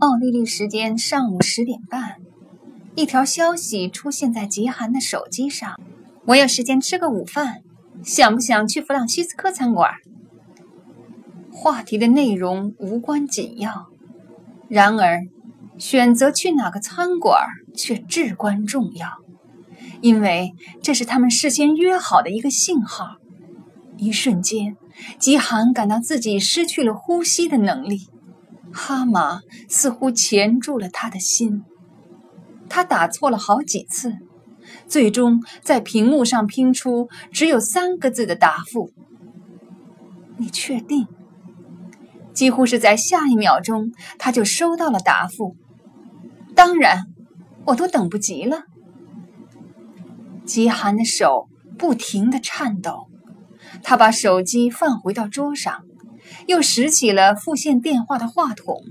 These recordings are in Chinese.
奥地利时间上午十点半，一条消息出现在吉寒的手机上：“我有时间吃个午饭，想不想去弗朗西斯科餐馆？”话题的内容无关紧要，然而选择去哪个餐馆却至关重要，因为这是他们事先约好的一个信号。一瞬间，吉寒感到自己失去了呼吸的能力，哈马似乎钳住了他的心。他打错了好几次，最终在屏幕上拼出只有三个字的答复：“你确定？”几乎是在下一秒钟，他就收到了答复。当然，我都等不及了。极寒的手不停的颤抖。他把手机放回到桌上，又拾起了复线电话的话筒。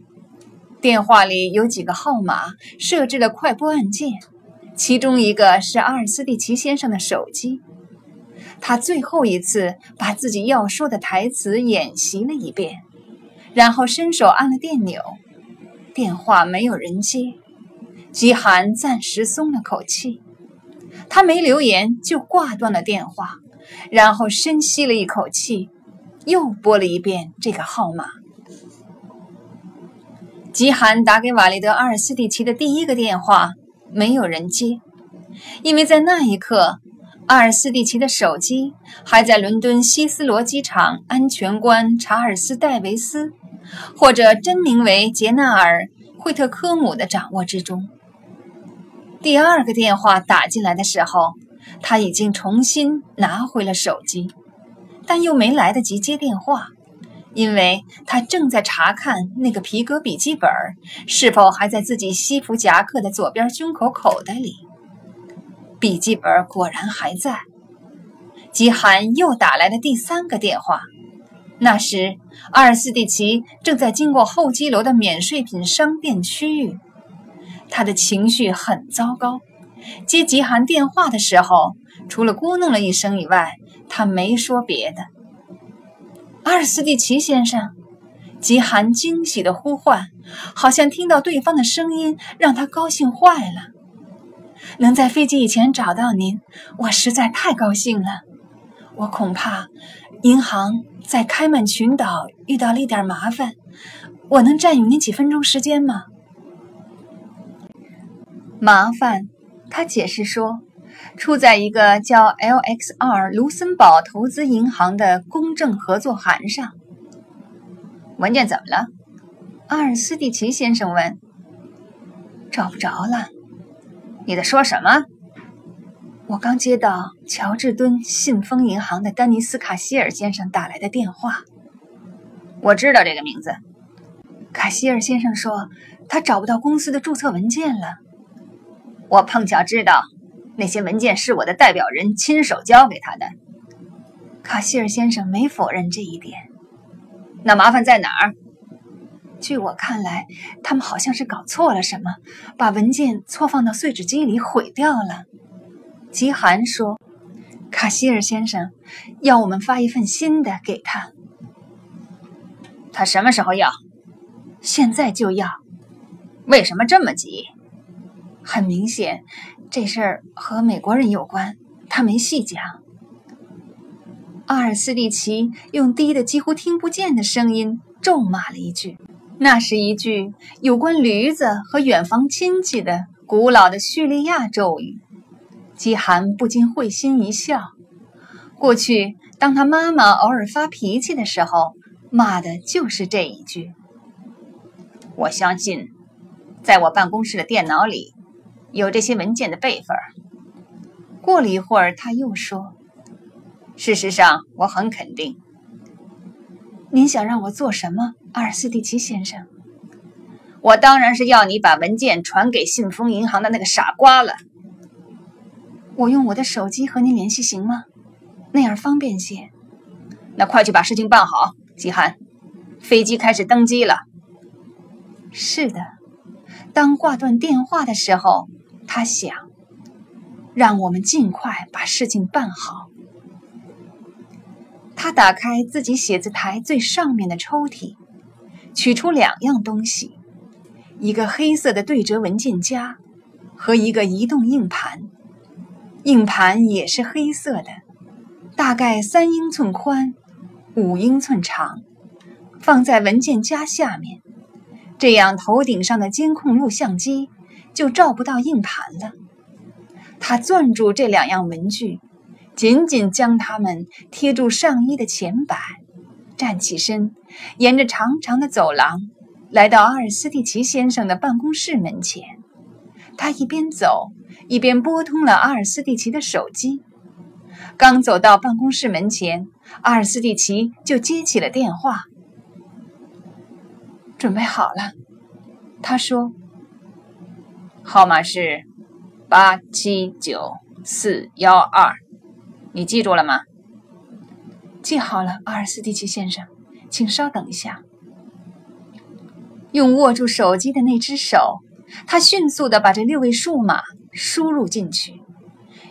电话里有几个号码，设置了快拨按键，其中一个是阿尔斯蒂奇先生的手机。他最后一次把自己要说的台词演习了一遍，然后伸手按了电钮。电话没有人接，吉寒暂时松了口气。他没留言就挂断了电话。然后深吸了一口气，又拨了一遍这个号码。吉寒打给瓦利德·阿尔斯蒂奇的第一个电话，没有人接，因为在那一刻，阿尔斯蒂奇的手机还在伦敦希斯罗机场安全官查尔斯·戴维斯，或者真名为杰纳尔·惠特科姆的掌握之中。第二个电话打进来的时候。他已经重新拿回了手机，但又没来得及接电话，因为他正在查看那个皮革笔记本是否还在自己西服夹克的左边胸口口袋里。笔记本果然还在。吉寒又打来了第三个电话，那时阿尔斯蒂奇正在经过候机楼的免税品商店区域，他的情绪很糟糕。接吉寒电话的时候，除了咕哝了一声以外，他没说别的。阿尔斯蒂奇先生，极寒惊喜的呼唤，好像听到对方的声音，让他高兴坏了。能在飞机以前找到您，我实在太高兴了。我恐怕银行在开曼群岛遇到了一点麻烦，我能占用您几分钟时间吗？麻烦。他解释说，出在一个叫 LXR 卢森堡投资银行的公证合作函上。文件怎么了？阿尔斯蒂奇先生问。找不着了。你在说什么？我刚接到乔治敦信丰银行的丹尼斯卡希尔先生打来的电话。我知道这个名字。卡希尔先生说，他找不到公司的注册文件了。我碰巧知道，那些文件是我的代表人亲手交给他的。卡希尔先生没否认这一点。那麻烦在哪儿？据我看来，他们好像是搞错了什么，把文件错放到碎纸机里毁掉了。吉寒说：“卡希尔先生要我们发一份新的给他。他什么时候要？现在就要。为什么这么急？”很明显，这事儿和美国人有关。他没细讲。阿尔斯蒂奇用低的几乎听不见的声音咒骂了一句，那是一句有关驴子和远房亲戚的古老的叙利亚咒语。饥寒不禁会心一笑。过去，当他妈妈偶尔发脾气的时候，骂的就是这一句。我相信，在我办公室的电脑里。有这些文件的备份。过了一会儿，他又说：“事实上，我很肯定。您想让我做什么，阿尔斯蒂奇先生？我当然是要你把文件传给信丰银行的那个傻瓜了。我用我的手机和您联系行吗？那样方便些。那快去把事情办好，季寒。飞机开始登机了。是的，当挂断电话的时候。”他想，让我们尽快把事情办好。他打开自己写字台最上面的抽屉，取出两样东西：一个黑色的对折文件夹和一个移动硬盘，硬盘也是黑色的，大概三英寸宽，五英寸长，放在文件夹下面，这样头顶上的监控录像机就照不到硬盘了。他攥住这两样文具，紧紧将它们贴住上衣的前摆，站起身，沿着长长的走廊。来到阿尔斯蒂奇先生的办公室门前，他一边走一边拨通了阿尔斯蒂奇的手机。刚走到办公室门前，阿尔斯蒂奇就接起了电话。准备好了，他说：“号码是八七九四幺二，你记住了吗？”记好了，阿尔斯蒂奇先生，请稍等一下。用握住手机的那只手，他迅速的把这六位数码输入进去，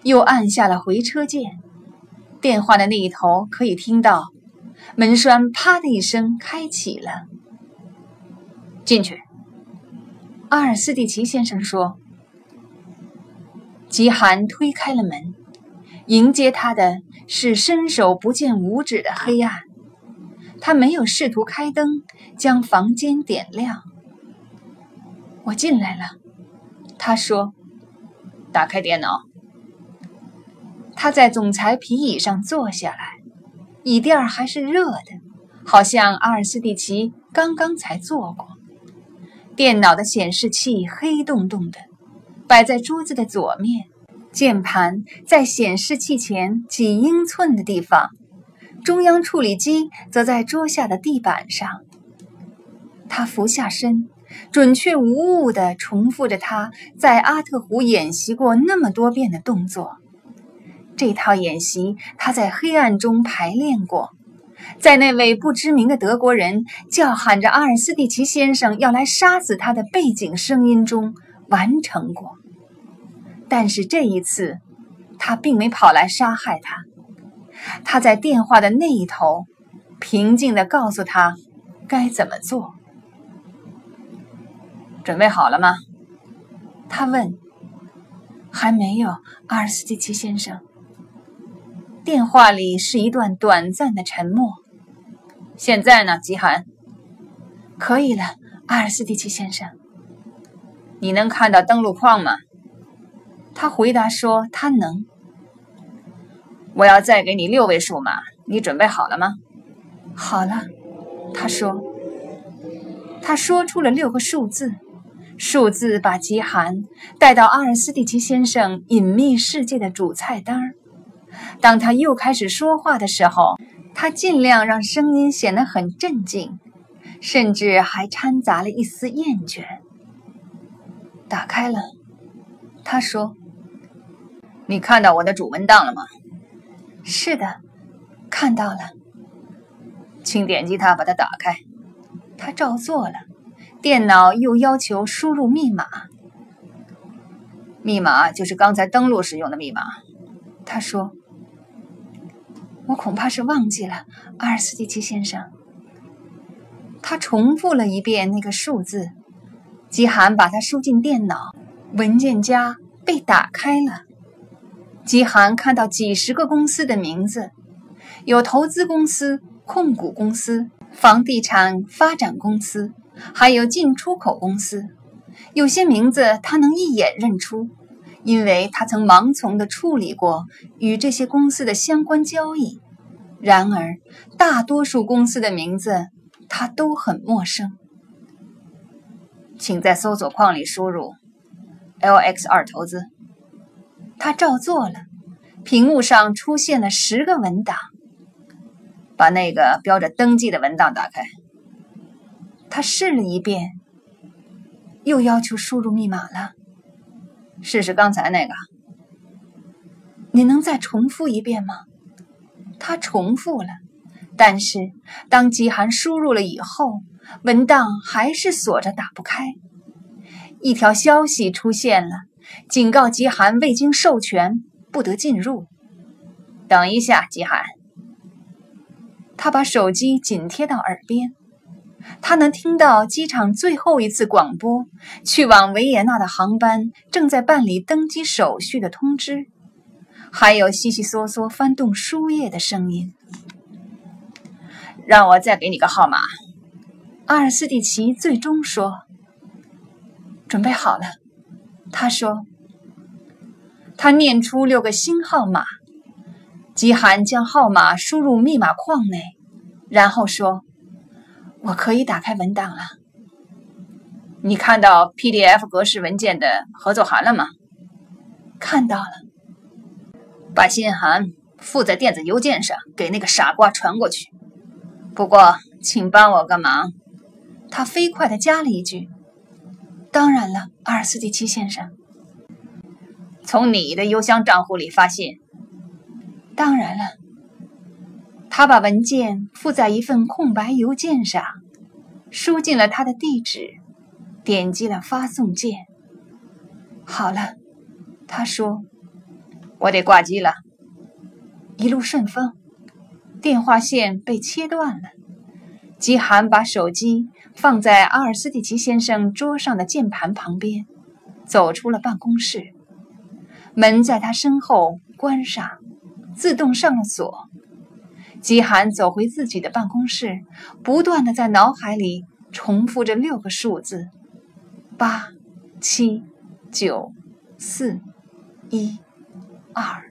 又按下了回车键。电话的那一头可以听到门栓“啪”的一声开启了。进去，阿尔斯蒂奇先生说。吉寒推开了门，迎接他的是伸手不见五指的黑暗。他没有试图开灯。将房间点亮。我进来了，他说：“打开电脑。”他在总裁皮椅上坐下来，椅垫还是热的，好像阿尔斯蒂奇刚刚才坐过。电脑的显示器黑洞洞的，摆在桌子的左面，键盘在显示器前几英寸的地方，中央处理机则在桌下的地板上。他俯下身，准确无误地重复着他在阿特湖演习过那么多遍的动作。这套演习他在黑暗中排练过，在那位不知名的德国人叫喊着阿尔斯蒂奇先生要来杀死他的背景声音中完成过。但是这一次，他并没跑来杀害他。他在电话的那一头，平静地告诉他该怎么做。准备好了吗？他问。还没有，阿尔斯蒂奇先生。电话里是一段短暂的沉默。现在呢，吉寒？可以了，阿尔斯蒂奇先生。你能看到登录框吗？他回答说他能。我要再给你六位数码，你准备好了吗？好了，他说。他说出了六个数字。数字把极寒带到阿尔斯蒂奇先生隐秘世界的主菜单。当他又开始说话的时候，他尽量让声音显得很镇静，甚至还掺杂了一丝厌倦。打开了，他说：“你看到我的主文档了吗？”“是的，看到了。”请点击它，把它打开。他照做了。电脑又要求输入密码，密码就是刚才登录时用的密码。他说：“我恐怕是忘记了，阿尔斯蒂奇先生。”他重复了一遍那个数字。吉寒把它输进电脑，文件夹被打开了。吉寒看到几十个公司的名字，有投资公司、控股公司、房地产发展公司。还有进出口公司，有些名字他能一眼认出，因为他曾盲从地处理过与这些公司的相关交易。然而，大多数公司的名字他都很陌生。请在搜索框里输入 “LX 二投资”。他照做了，屏幕上出现了十个文档。把那个标着登记的文档打开。他试了一遍，又要求输入密码了。试试刚才那个。你能再重复一遍吗？他重复了，但是当极寒输入了以后，文档还是锁着，打不开。一条消息出现了，警告极寒未经授权不得进入。等一下，极寒。他把手机紧贴到耳边。他能听到机场最后一次广播，去往维也纳的航班正在办理登机手续的通知，还有悉悉嗦嗦翻动书页的声音。让我再给你个号码。阿尔斯蒂奇最终说：“准备好了。”他说。他念出六个新号码，基罕将号码输入密码框内，然后说：“我可以打开文档了。”你看到 PDF 格式文件的合作函了吗？看到了。把信函附在电子邮件上，给那个傻瓜传过去。不过，请帮我个忙。他飞快地加了一句：“当然了，阿尔斯蒂奇先生。”从你的邮箱账户里发信。当然了，他把文件附在一份空白邮件上，输进了他的地址，点击了发送键。好了，他说：“我得挂机了。”一路顺风，电话线被切断了。基寒把手机放在阿尔斯蒂奇先生桌上的键盘旁边，走出了办公室。门在他身后关上，自动上了锁。饥寒走回自己的办公室，不断的在脑海里重复着六个数字：八、七、九、四、一、二。